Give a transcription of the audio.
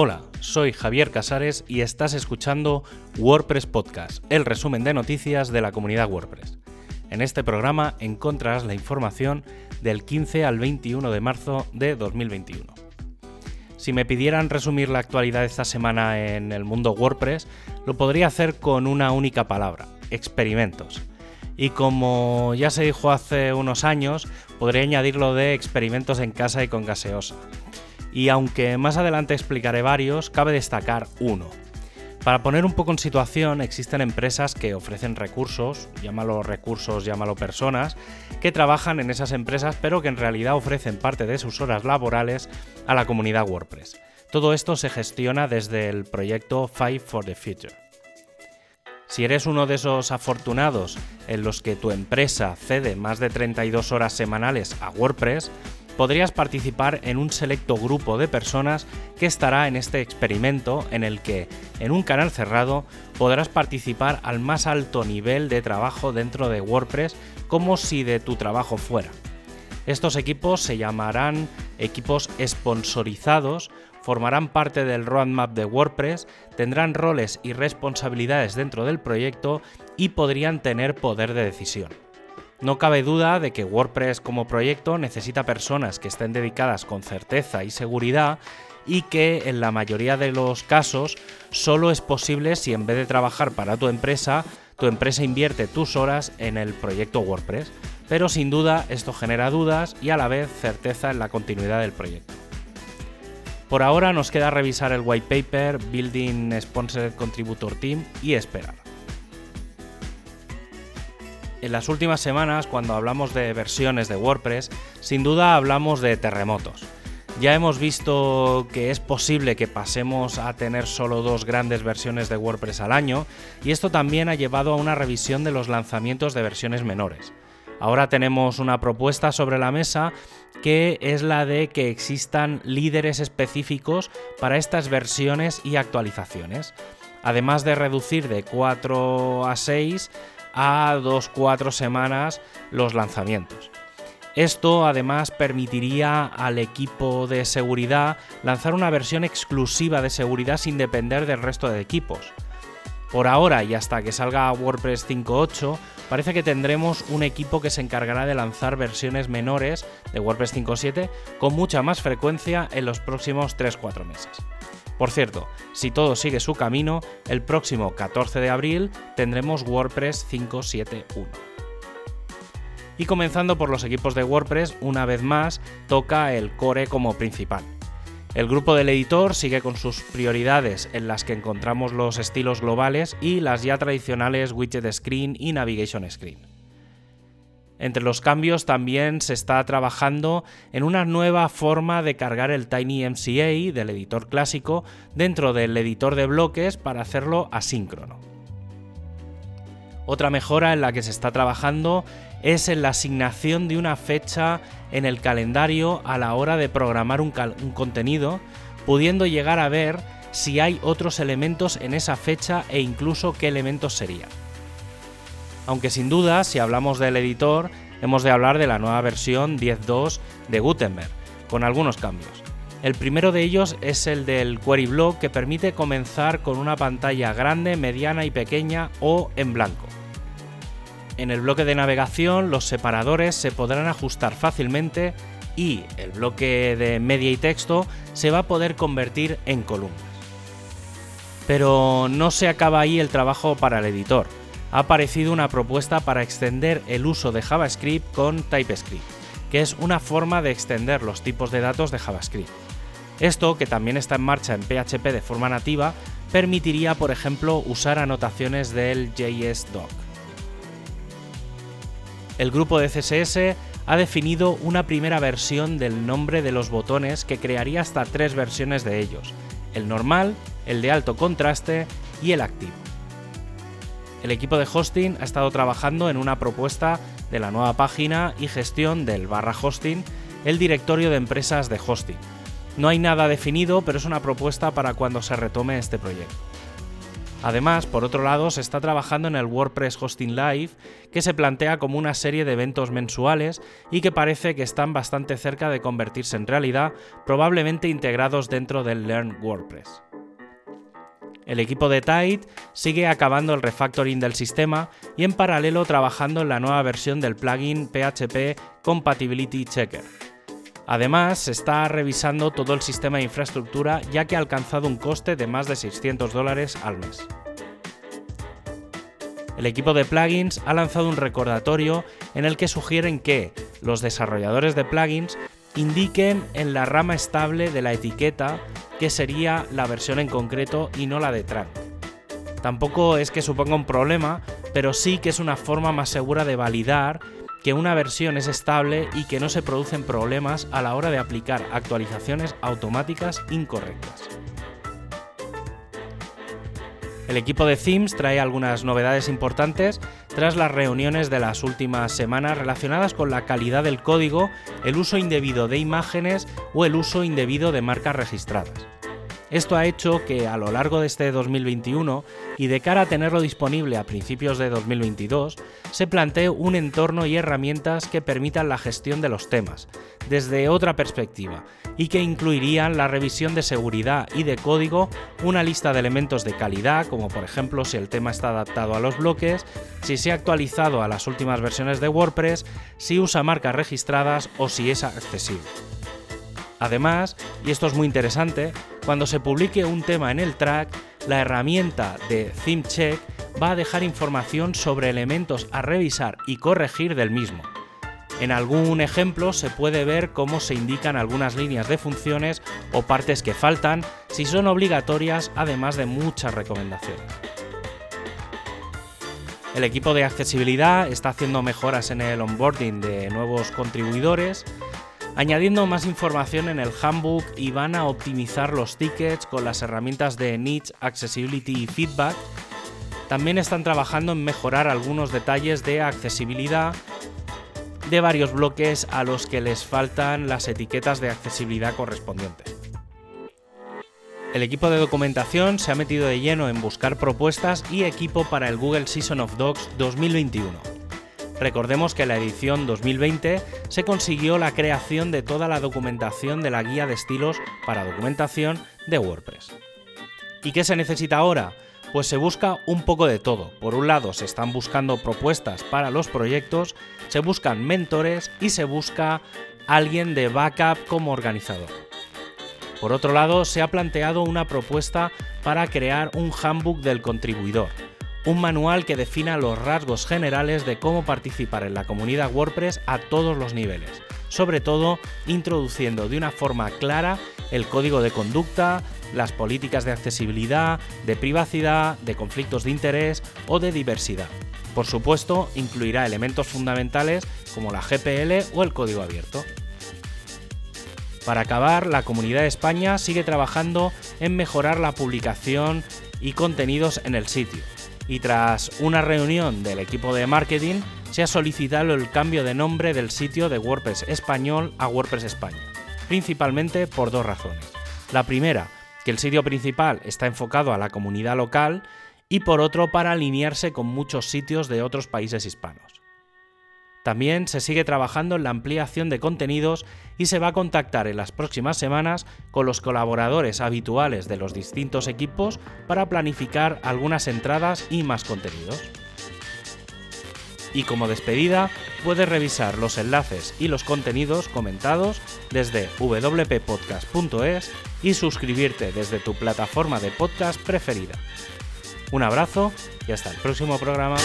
Hola, soy Javier Casares y estás escuchando WordPress Podcast, el resumen de noticias de la comunidad WordPress. En este programa encontrarás la información del 15 al 21 de marzo de 2021. Si me pidieran resumir la actualidad de esta semana en el mundo WordPress, lo podría hacer con una única palabra, experimentos. Y como ya se dijo hace unos años, podría añadirlo de experimentos en casa y con gaseosa y aunque más adelante explicaré varios, cabe destacar uno. Para poner un poco en situación, existen empresas que ofrecen recursos, llámalo recursos, llámalo personas, que trabajan en esas empresas pero que en realidad ofrecen parte de sus horas laborales a la comunidad WordPress. Todo esto se gestiona desde el proyecto Five for the Future. Si eres uno de esos afortunados en los que tu empresa cede más de 32 horas semanales a WordPress, podrías participar en un selecto grupo de personas que estará en este experimento en el que, en un canal cerrado, podrás participar al más alto nivel de trabajo dentro de WordPress como si de tu trabajo fuera. Estos equipos se llamarán equipos sponsorizados, formarán parte del roadmap de WordPress, tendrán roles y responsabilidades dentro del proyecto y podrían tener poder de decisión. No cabe duda de que WordPress como proyecto necesita personas que estén dedicadas con certeza y seguridad y que en la mayoría de los casos solo es posible si en vez de trabajar para tu empresa, tu empresa invierte tus horas en el proyecto WordPress. Pero sin duda esto genera dudas y a la vez certeza en la continuidad del proyecto. Por ahora nos queda revisar el white paper, Building Sponsored Contributor Team y esperar. En las últimas semanas, cuando hablamos de versiones de WordPress, sin duda hablamos de terremotos. Ya hemos visto que es posible que pasemos a tener solo dos grandes versiones de WordPress al año, y esto también ha llevado a una revisión de los lanzamientos de versiones menores. Ahora tenemos una propuesta sobre la mesa que es la de que existan líderes específicos para estas versiones y actualizaciones. Además de reducir de 4 a 6 a 2-4 semanas los lanzamientos. Esto además permitiría al equipo de seguridad lanzar una versión exclusiva de seguridad sin depender del resto de equipos. Por ahora y hasta que salga WordPress 5.8, parece que tendremos un equipo que se encargará de lanzar versiones menores de WordPress 5.7 con mucha más frecuencia en los próximos 3-4 meses. Por cierto, si todo sigue su camino, el próximo 14 de abril tendremos WordPress 5.7.1. Y comenzando por los equipos de WordPress, una vez más toca el core como principal. El grupo del editor sigue con sus prioridades en las que encontramos los estilos globales y las ya tradicionales widget screen y navigation screen. Entre los cambios también se está trabajando en una nueva forma de cargar el TinyMCA del editor clásico dentro del editor de bloques para hacerlo asíncrono. Otra mejora en la que se está trabajando es en la asignación de una fecha en el calendario a la hora de programar un, contenido, pudiendo llegar a ver si hay otros elementos en esa fecha e incluso qué elementos serían aunque sin duda, si hablamos del editor, hemos de hablar de la nueva versión 10.2 de Gutenberg, con algunos cambios. El primero de ellos es el del Query Block que permite comenzar con una pantalla grande, mediana y pequeña o en blanco. En el bloque de navegación los separadores se podrán ajustar fácilmente y el bloque de media y texto se va a poder convertir en columnas. Pero no se acaba ahí el trabajo para el editor ha aparecido una propuesta para extender el uso de JavaScript con TypeScript, que es una forma de extender los tipos de datos de JavaScript. Esto, que también está en marcha en PHP de forma nativa, permitiría, por ejemplo, usar anotaciones del JSDoc. El grupo de CSS ha definido una primera versión del nombre de los botones que crearía hasta tres versiones de ellos, el normal, el de alto contraste y el activo el equipo de hosting ha estado trabajando en una propuesta de la nueva página y gestión del barra hosting, el directorio de empresas de hosting. No hay nada definido, pero es una propuesta para cuando se retome este proyecto. Además, por otro lado, se está trabajando en el WordPress Hosting Live, que se plantea como una serie de eventos mensuales y que parece que están bastante cerca de convertirse en realidad, probablemente integrados dentro del Learn WordPress. El equipo de Tide sigue acabando el refactoring del sistema y en paralelo trabajando en la nueva versión del plugin PHP Compatibility Checker. Además, se está revisando todo el sistema de infraestructura ya que ha alcanzado un coste de más de 600 dólares al mes. El equipo de plugins ha lanzado un recordatorio en el que sugieren que los desarrolladores de plugins indiquen en la rama estable de la etiqueta que sería la versión en concreto y no la de trunk. Tampoco es que suponga un problema, pero sí que es una forma más segura de validar que una versión es estable y que no se producen problemas a la hora de aplicar actualizaciones automáticas incorrectas. El equipo de Themes trae algunas novedades importantes tras las reuniones de las últimas semanas relacionadas con la calidad del código, el uso indebido de imágenes o el uso indebido de marcas registradas. Esto ha hecho que a lo largo de este 2021 y de cara a tenerlo disponible a principios de 2022, se plantee un entorno y herramientas que permitan la gestión de los temas, desde otra perspectiva, y que incluirían la revisión de seguridad y de código, una lista de elementos de calidad, como por ejemplo si el tema está adaptado a los bloques, si se ha actualizado a las últimas versiones de WordPress, si usa marcas registradas o si es accesible. Además, y esto es muy interesante, cuando se publique un tema en el track, la herramienta de ThemeCheck va a dejar información sobre elementos a revisar y corregir del mismo. En algún ejemplo se puede ver cómo se indican algunas líneas de funciones o partes que faltan, si son obligatorias, además de muchas recomendaciones. El equipo de accesibilidad está haciendo mejoras en el onboarding de nuevos contribuidores, añadiendo más información en el handbook y van a optimizar los tickets con las herramientas de Niche, Accessibility y Feedback. También están trabajando en mejorar algunos detalles de accesibilidad de varios bloques a los que les faltan las etiquetas de accesibilidad correspondientes. El equipo de documentación se ha metido de lleno en buscar propuestas y equipo para el Google Season of Docs 2021 Recordemos que en la edición 2020 se consiguió la creación de toda la documentación de la guía de estilos para documentación de WordPress. ¿Y qué se necesita ahora? Pues se busca un poco de todo. Por un lado se están buscando propuestas para los proyectos, se buscan mentores y se busca alguien de backup como organizador. Por otro lado, se ha planteado una propuesta para crear un handbook del contribuidor, un manual que defina los rasgos generales de cómo participar en la comunidad WordPress a todos los niveles, sobre todo introduciendo de una forma clara el código de conducta, las políticas de accesibilidad, de privacidad, de conflictos de interés o de diversidad. Por supuesto, incluirá elementos fundamentales como la GPL o el código abierto. Para acabar, la Comunidad de España sigue trabajando en mejorar la publicación y contenidos en el sitio, y tras una reunión del equipo de marketing se ha solicitado el cambio de nombre del sitio de WordPress español a WordPress España, principalmente por dos razones. La primera, que el sitio principal está enfocado a la comunidad local y por otro para alinearse con muchos sitios de otros países hispanos. También se sigue trabajando en la ampliación de contenidos y se va a contactar en las próximas semanas con los colaboradores habituales de los distintos equipos para planificar algunas entradas y más contenidos. Y como despedida, puedes revisar los enlaces y los contenidos comentados desde wppodcast.es y suscribirte desde tu plataforma de podcast preferida. Un abrazo y hasta el próximo programa.